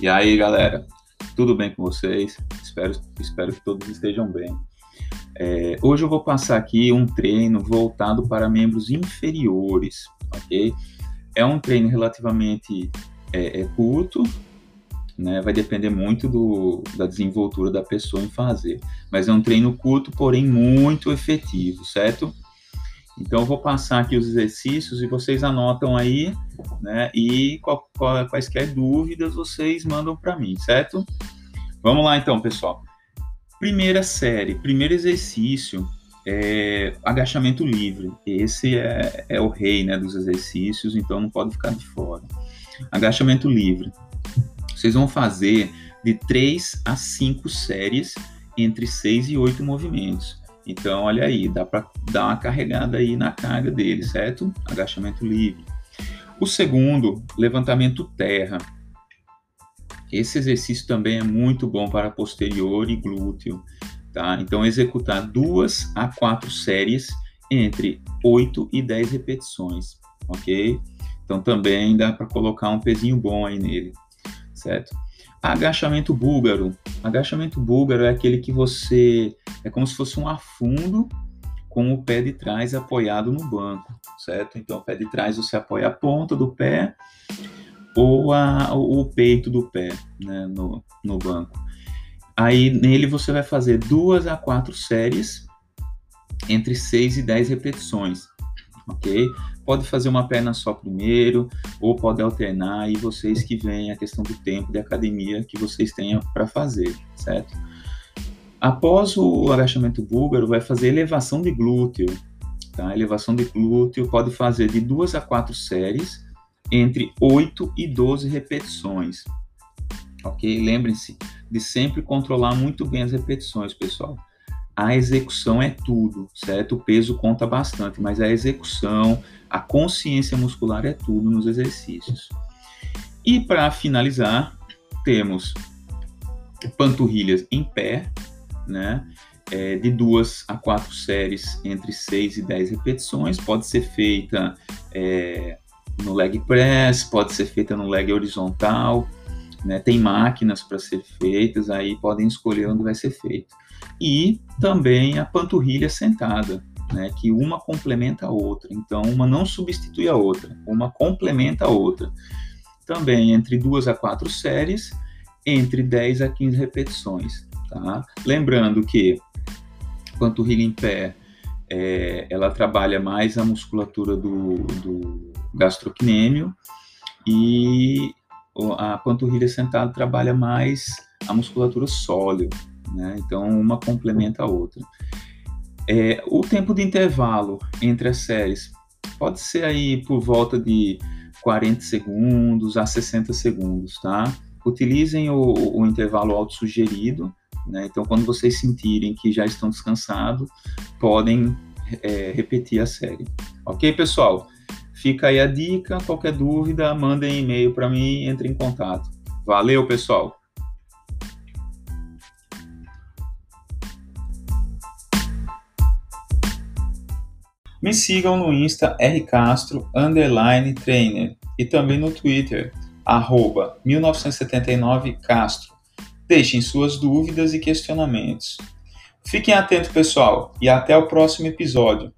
E aí, galera, tudo bem com vocês? Espero, espero que todos estejam bem. É, hoje eu vou passar aqui um treino voltado para membros inferiores, ok? É um treino relativamente é, é curto, né? Vai depender muito do, da desenvoltura da pessoa em fazer, mas é um treino curto, porém muito efetivo, certo? Então, eu vou passar aqui os exercícios e vocês anotam aí, né? E qual, qual, quaisquer dúvidas vocês mandam para mim, certo? Vamos lá então, pessoal. Primeira série, primeiro exercício é agachamento livre. Esse é, é o rei né, dos exercícios, então não pode ficar de fora. Agachamento livre. Vocês vão fazer de 3 a 5 séries entre 6 e 8 movimentos. Então, olha aí, dá para dar uma carregada aí na carga dele, certo? Agachamento livre. O segundo, levantamento terra. Esse exercício também é muito bom para posterior e glúteo, tá? Então, executar duas a quatro séries entre 8 e 10 repetições, ok? Então, também dá para colocar um pezinho bom aí nele, certo? Agachamento búlgaro. Agachamento búlgaro é aquele que você é como se fosse um afundo com o pé de trás apoiado no banco, certo? Então, o pé de trás você apoia a ponta do pé ou a, o peito do pé né, no, no banco. Aí, nele você vai fazer duas a quatro séries entre 6 e 10 repetições, ok? Pode fazer uma perna só primeiro, ou pode alternar, e vocês que veem a questão do tempo de academia que vocês tenham para fazer, certo? Após o agachamento búlgaro, vai fazer elevação de glúteo. Tá? Elevação de glúteo pode fazer de duas a quatro séries, entre 8 e 12 repetições. Ok? Lembrem-se de sempre controlar muito bem as repetições, pessoal. A execução é tudo, certo? O peso conta bastante, mas a execução, a consciência muscular é tudo nos exercícios. E para finalizar, temos panturrilhas em pé, né? É, de duas a quatro séries entre 6 e 10 repetições, pode ser feita é, no leg press, pode ser feita no leg horizontal, né? tem máquinas para ser feitas, aí podem escolher onde vai ser feito. E também a panturrilha sentada, né? que uma complementa a outra, então uma não substitui a outra, uma complementa a outra. Também entre duas a quatro séries, entre 10 a 15 repetições. Tá? Lembrando que panturrilha em pé, é, ela trabalha mais a musculatura do, do gastrocnêmio e a panturrilha sentada trabalha mais a musculatura sólida, né? Então uma complementa a outra. É, o tempo de intervalo entre as séries pode ser aí por volta de 40 segundos a 60 segundos, tá? Utilizem o, o intervalo autossugerido né? Então, quando vocês sentirem que já estão descansados, podem é, repetir a série. Ok, pessoal? Fica aí a dica. Qualquer dúvida, mandem e-mail para mim, entre em contato. Valeu, pessoal! Me sigam no Insta rcastro underline trainer e também no Twitter arroba 1979castro. Deixem suas dúvidas e questionamentos. Fiquem atentos, pessoal, e até o próximo episódio.